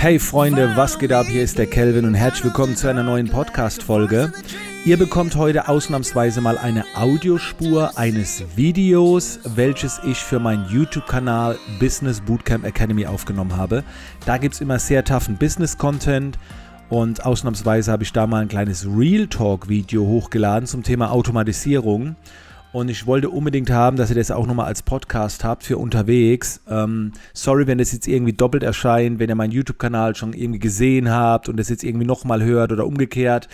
Hey Freunde, was geht ab? Hier ist der Kelvin und herzlich willkommen zu einer neuen Podcast-Folge. Ihr bekommt heute ausnahmsweise mal eine Audiospur eines Videos, welches ich für meinen YouTube-Kanal Business Bootcamp Academy aufgenommen habe. Da gibt es immer sehr toughen Business-Content und ausnahmsweise habe ich da mal ein kleines Real Talk-Video hochgeladen zum Thema Automatisierung. Und ich wollte unbedingt haben, dass ihr das auch nochmal als Podcast habt für unterwegs. Ähm, sorry, wenn das jetzt irgendwie doppelt erscheint, wenn ihr meinen YouTube-Kanal schon irgendwie gesehen habt und das jetzt irgendwie nochmal hört oder umgekehrt.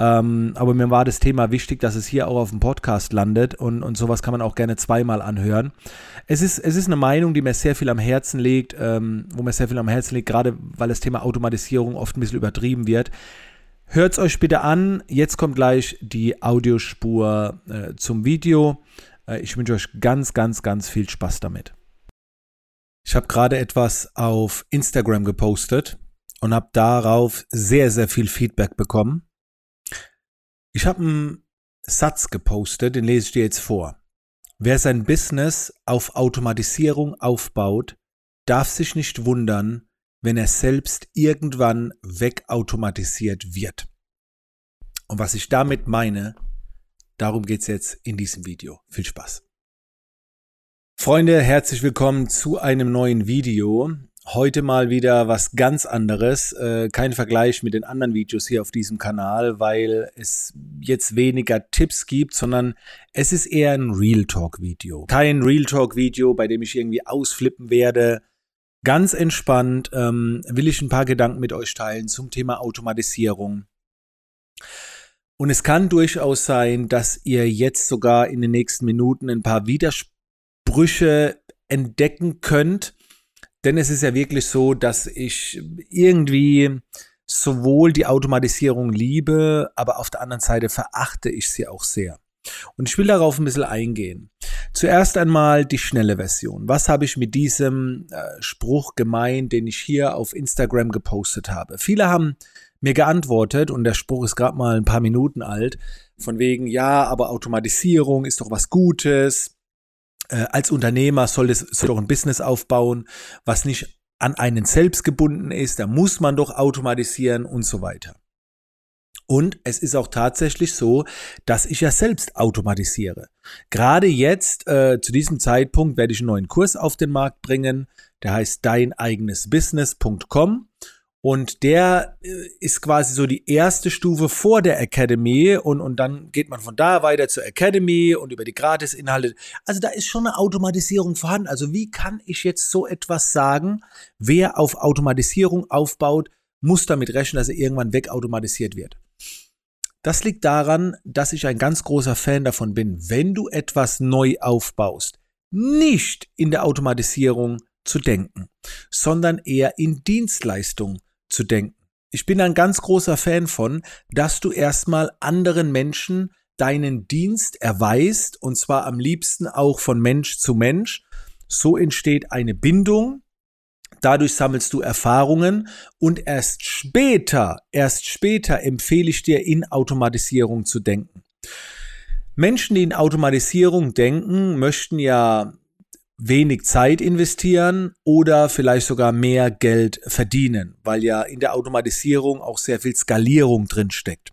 Ähm, aber mir war das Thema wichtig, dass es hier auch auf dem Podcast landet und, und sowas kann man auch gerne zweimal anhören. Es ist, es ist eine Meinung, die mir sehr viel am Herzen liegt, ähm, wo mir sehr viel am Herzen liegt, gerade weil das Thema Automatisierung oft ein bisschen übertrieben wird. Hört es euch bitte an. Jetzt kommt gleich die Audiospur äh, zum Video. Äh, ich wünsche euch ganz, ganz, ganz viel Spaß damit. Ich habe gerade etwas auf Instagram gepostet und habe darauf sehr, sehr viel Feedback bekommen. Ich habe einen Satz gepostet, den lese ich dir jetzt vor. Wer sein Business auf Automatisierung aufbaut, darf sich nicht wundern, wenn er selbst irgendwann wegautomatisiert wird. Und was ich damit meine, darum geht es jetzt in diesem Video. Viel Spaß. Freunde, herzlich willkommen zu einem neuen Video. Heute mal wieder was ganz anderes. Äh, kein Vergleich mit den anderen Videos hier auf diesem Kanal, weil es jetzt weniger Tipps gibt, sondern es ist eher ein Real Talk Video. Kein Real Talk Video, bei dem ich irgendwie ausflippen werde, Ganz entspannt ähm, will ich ein paar Gedanken mit euch teilen zum Thema Automatisierung. Und es kann durchaus sein, dass ihr jetzt sogar in den nächsten Minuten ein paar Widersprüche entdecken könnt. Denn es ist ja wirklich so, dass ich irgendwie sowohl die Automatisierung liebe, aber auf der anderen Seite verachte ich sie auch sehr. Und ich will darauf ein bisschen eingehen. Zuerst einmal die schnelle Version. Was habe ich mit diesem äh, Spruch gemeint, den ich hier auf Instagram gepostet habe? Viele haben mir geantwortet und der Spruch ist gerade mal ein paar Minuten alt, von wegen, ja, aber Automatisierung ist doch was Gutes. Äh, als Unternehmer soll es soll doch ein Business aufbauen, was nicht an einen selbst gebunden ist, da muss man doch automatisieren und so weiter. Und es ist auch tatsächlich so, dass ich ja selbst automatisiere. Gerade jetzt, äh, zu diesem Zeitpunkt, werde ich einen neuen Kurs auf den Markt bringen. Der heißt deineigenesbusiness.com. Und der äh, ist quasi so die erste Stufe vor der Academy und, und dann geht man von da weiter zur Academy und über die Gratisinhalte. Also da ist schon eine Automatisierung vorhanden. Also wie kann ich jetzt so etwas sagen? Wer auf Automatisierung aufbaut, muss damit rechnen, dass er irgendwann wegautomatisiert wird. Das liegt daran, dass ich ein ganz großer Fan davon bin, wenn du etwas neu aufbaust, nicht in der Automatisierung zu denken, sondern eher in Dienstleistung zu denken. Ich bin ein ganz großer Fan von, dass du erstmal anderen Menschen deinen Dienst erweist und zwar am liebsten auch von Mensch zu Mensch. So entsteht eine Bindung Dadurch sammelst du Erfahrungen und erst später, erst später empfehle ich dir, in Automatisierung zu denken. Menschen, die in Automatisierung denken, möchten ja wenig Zeit investieren oder vielleicht sogar mehr Geld verdienen, weil ja in der Automatisierung auch sehr viel Skalierung drin steckt.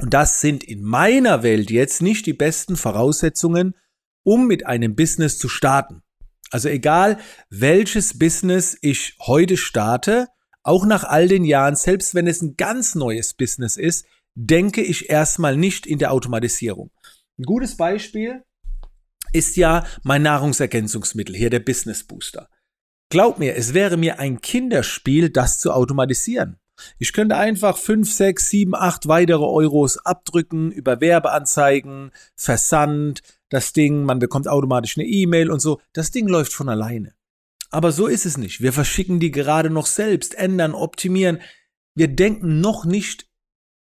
Und das sind in meiner Welt jetzt nicht die besten Voraussetzungen, um mit einem Business zu starten. Also egal, welches Business ich heute starte, auch nach all den Jahren, selbst wenn es ein ganz neues Business ist, denke ich erstmal nicht in der Automatisierung. Ein gutes Beispiel ist ja mein Nahrungsergänzungsmittel, hier der Business Booster. Glaub mir, es wäre mir ein Kinderspiel, das zu automatisieren. Ich könnte einfach 5, 6, 7, 8 weitere Euros abdrücken über Werbeanzeigen, Versand, das Ding, man bekommt automatisch eine E-Mail und so. Das Ding läuft von alleine. Aber so ist es nicht. Wir verschicken die gerade noch selbst, ändern, optimieren. Wir denken noch nicht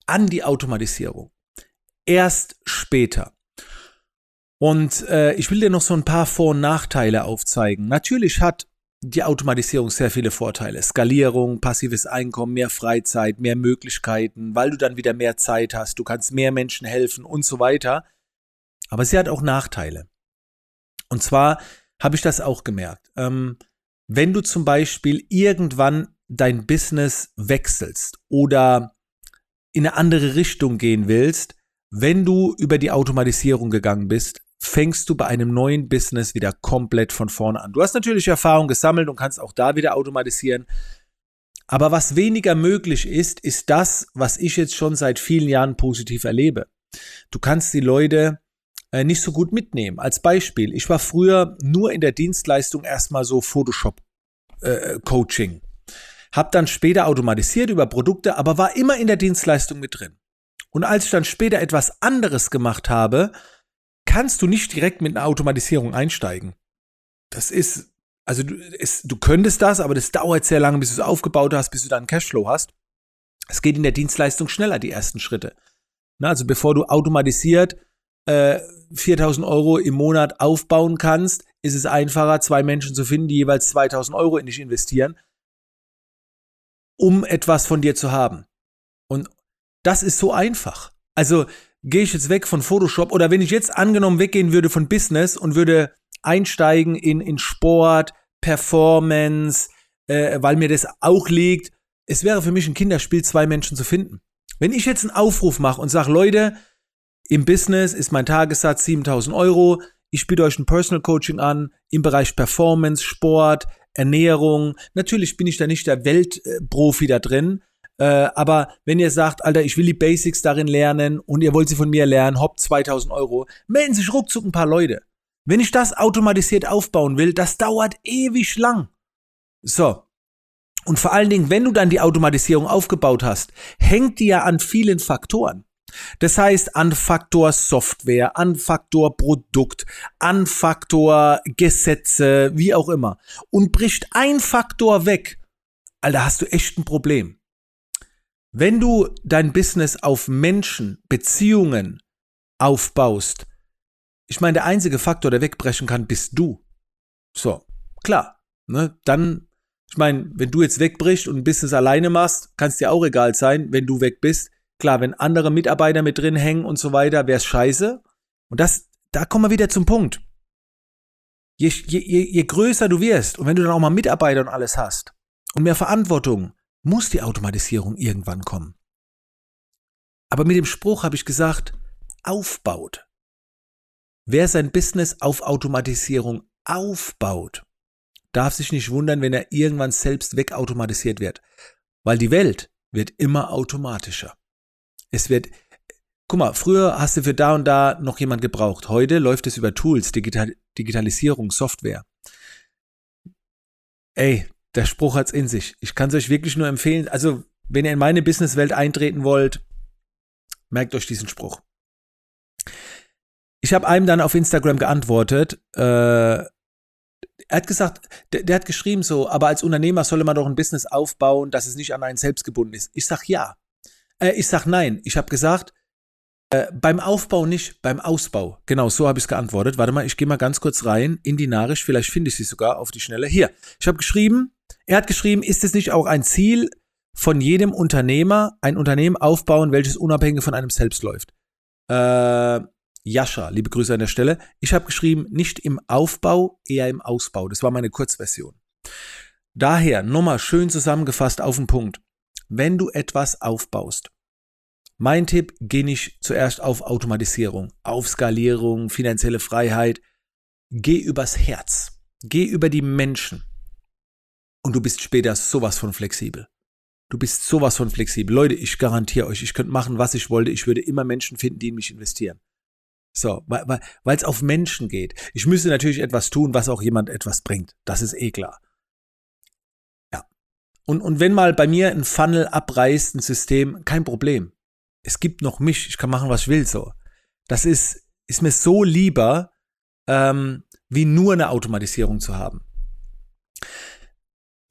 an die Automatisierung. Erst später. Und äh, ich will dir noch so ein paar Vor- und Nachteile aufzeigen. Natürlich hat die Automatisierung sehr viele Vorteile. Skalierung, passives Einkommen, mehr Freizeit, mehr Möglichkeiten, weil du dann wieder mehr Zeit hast, du kannst mehr Menschen helfen und so weiter. Aber sie hat auch Nachteile. Und zwar habe ich das auch gemerkt. Ähm, wenn du zum Beispiel irgendwann dein Business wechselst oder in eine andere Richtung gehen willst, wenn du über die Automatisierung gegangen bist, fängst du bei einem neuen Business wieder komplett von vorne an. Du hast natürlich Erfahrung gesammelt und kannst auch da wieder automatisieren. Aber was weniger möglich ist, ist das, was ich jetzt schon seit vielen Jahren positiv erlebe. Du kannst die Leute äh, nicht so gut mitnehmen. Als Beispiel, ich war früher nur in der Dienstleistung erstmal so Photoshop-Coaching. Äh, hab dann später automatisiert über Produkte, aber war immer in der Dienstleistung mit drin. Und als ich dann später etwas anderes gemacht habe, kannst du nicht direkt mit einer Automatisierung einsteigen. Das ist, also du, es, du könntest das, aber das dauert sehr lange, bis du es aufgebaut hast, bis du dann Cashflow hast. Es geht in der Dienstleistung schneller, die ersten Schritte. Na, also bevor du automatisiert äh, 4000 Euro im Monat aufbauen kannst, ist es einfacher, zwei Menschen zu finden, die jeweils 2000 Euro in dich investieren, um etwas von dir zu haben. Und das ist so einfach. Also gehe ich jetzt weg von Photoshop oder wenn ich jetzt angenommen weggehen würde von Business und würde einsteigen in, in Sport, Performance, äh, weil mir das auch liegt, es wäre für mich ein Kinderspiel, zwei Menschen zu finden. Wenn ich jetzt einen Aufruf mache und sage, Leute, im Business ist mein Tagessatz 7000 Euro, ich biete euch ein Personal Coaching an im Bereich Performance, Sport, Ernährung. Natürlich bin ich da nicht der Weltprofi da drin, äh, aber wenn ihr sagt, Alter, ich will die Basics darin lernen und ihr wollt sie von mir lernen, hopp 2000 Euro, melden sich ruckzuck ein paar Leute. Wenn ich das automatisiert aufbauen will, das dauert ewig lang. So. Und vor allen Dingen, wenn du dann die Automatisierung aufgebaut hast, hängt die ja an vielen Faktoren. Das heißt, an Faktor Software, an Faktor Produkt, an Faktor Gesetze, wie auch immer. Und bricht ein Faktor weg, Alter, hast du echt ein Problem. Wenn du dein Business auf Menschen, Beziehungen aufbaust, ich meine, der einzige Faktor, der wegbrechen kann, bist du. So, klar. Ne? Dann, ich meine, wenn du jetzt wegbrichst und ein Business alleine machst, kann es dir auch egal sein, wenn du weg bist. Klar, wenn andere Mitarbeiter mit drin hängen und so weiter, wäre es scheiße. Und das, da kommen wir wieder zum Punkt. Je, je, je größer du wirst und wenn du dann auch mal Mitarbeiter und alles hast und mehr Verantwortung, muss die Automatisierung irgendwann kommen. Aber mit dem Spruch habe ich gesagt, aufbaut. Wer sein Business auf Automatisierung aufbaut, darf sich nicht wundern, wenn er irgendwann selbst wegautomatisiert wird. Weil die Welt wird immer automatischer. Es wird, guck mal, früher hast du für da und da noch jemand gebraucht. Heute läuft es über Tools, Digital, Digitalisierung, Software. Ey, der Spruch hat's in sich. Ich kann es euch wirklich nur empfehlen. Also, wenn ihr in meine Businesswelt eintreten wollt, merkt euch diesen Spruch. Ich habe einem dann auf Instagram geantwortet, äh, er hat gesagt, der, der, hat geschrieben so, aber als Unternehmer solle man doch ein Business aufbauen, dass es nicht an einen selbst gebunden ist. Ich sag ja. Äh, ich sag nein. Ich habe gesagt, äh, beim Aufbau nicht, beim Ausbau. Genau, so habe ich es geantwortet. Warte mal, ich gehe mal ganz kurz rein in die Nachricht. Vielleicht finde ich sie sogar auf die Schnelle. Hier, ich habe geschrieben, er hat geschrieben, ist es nicht auch ein Ziel von jedem Unternehmer, ein Unternehmen aufbauen, welches unabhängig von einem selbst läuft? Äh, Jascha, liebe Grüße an der Stelle. Ich habe geschrieben, nicht im Aufbau, eher im Ausbau. Das war meine Kurzversion. Daher, nochmal schön zusammengefasst auf den Punkt wenn du etwas aufbaust. Mein Tipp, geh nicht zuerst auf Automatisierung, auf Skalierung, finanzielle Freiheit. Geh übers Herz. Geh über die Menschen. Und du bist später sowas von flexibel. Du bist sowas von flexibel. Leute, ich garantiere euch, ich könnte machen, was ich wollte. Ich würde immer Menschen finden, die in mich investieren. So, weil es weil, auf Menschen geht. Ich müsste natürlich etwas tun, was auch jemand etwas bringt. Das ist eh klar. Und, und wenn mal bei mir ein Funnel abreißt, ein System, kein Problem. Es gibt noch mich, ich kann machen, was ich will, so. Das ist, ist mir so lieber, ähm, wie nur eine Automatisierung zu haben.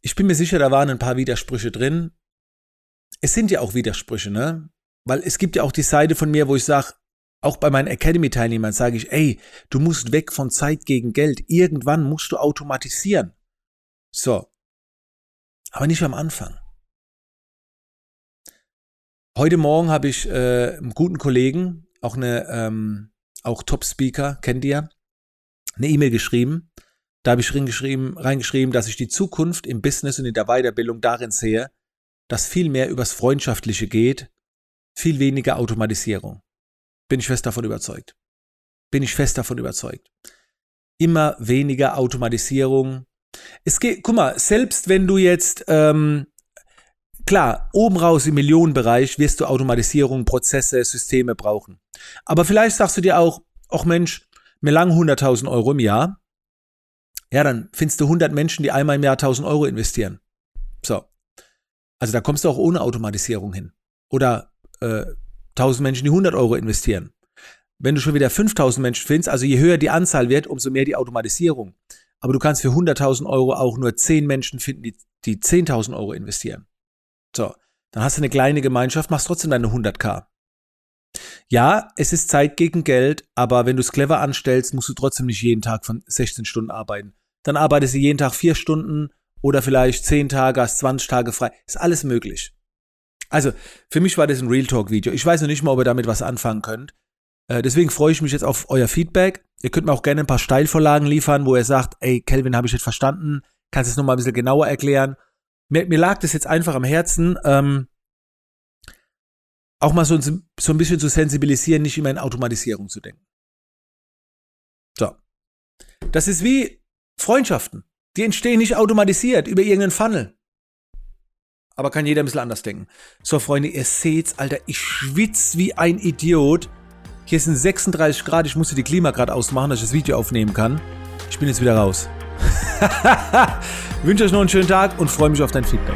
Ich bin mir sicher, da waren ein paar Widersprüche drin. Es sind ja auch Widersprüche, ne? Weil es gibt ja auch die Seite von mir, wo ich sage, auch bei meinen Academy-Teilnehmern sage ich, ey, du musst weg von Zeit gegen Geld. Irgendwann musst du automatisieren. So, aber nicht am Anfang. Heute Morgen habe ich äh, einen guten Kollegen, auch eine, ähm, auch Top-Speaker, kennt ihr, eine E-Mail geschrieben. Da habe ich reingeschrieben, reingeschrieben, dass ich die Zukunft im Business und in der Weiterbildung darin sehe, dass viel mehr übers Freundschaftliche geht, viel weniger Automatisierung. Bin ich fest davon überzeugt. Bin ich fest davon überzeugt. Immer weniger Automatisierung. Es geht, guck mal, selbst wenn du jetzt, ähm, klar, oben raus im Millionenbereich wirst du Automatisierung, Prozesse, Systeme brauchen. Aber vielleicht sagst du dir auch, ach Mensch, mir lang 100.000 Euro im Jahr. Ja, dann findest du 100 Menschen, die einmal im Jahr 1.000 Euro investieren. So. Also da kommst du auch ohne Automatisierung hin. Oder äh, 1000 Menschen, die 100 Euro investieren. Wenn du schon wieder 5000 Menschen findest, also je höher die Anzahl wird, umso mehr die Automatisierung. Aber du kannst für 100.000 Euro auch nur 10 Menschen finden, die, die 10.000 Euro investieren. So, dann hast du eine kleine Gemeinschaft, machst trotzdem deine 100k. Ja, es ist Zeit gegen Geld, aber wenn du es clever anstellst, musst du trotzdem nicht jeden Tag von 16 Stunden arbeiten. Dann arbeitest du jeden Tag 4 Stunden oder vielleicht 10 Tage, hast 20 Tage frei. Ist alles möglich. Also, für mich war das ein Real Talk Video. Ich weiß noch nicht mal, ob ihr damit was anfangen könnt. Äh, deswegen freue ich mich jetzt auf euer Feedback. Ihr könnt mir auch gerne ein paar Steilvorlagen liefern, wo ihr sagt, ey, Kelvin, habe ich nicht verstanden. Kannst du es nochmal ein bisschen genauer erklären? Mir, mir lag das jetzt einfach am Herzen, ähm, auch mal so, so ein bisschen zu sensibilisieren, nicht immer in Automatisierung zu denken. So. Das ist wie Freundschaften. Die entstehen nicht automatisiert über irgendeinen Funnel. Aber kann jeder ein bisschen anders denken. So, Freunde, ihr seht's, Alter, ich schwitze wie ein Idiot. Hier sind 36 Grad, ich musste die Klimagrad ausmachen, dass ich das Video aufnehmen kann. Ich bin jetzt wieder raus. wünsche euch noch einen schönen Tag und freue mich auf dein Feedback.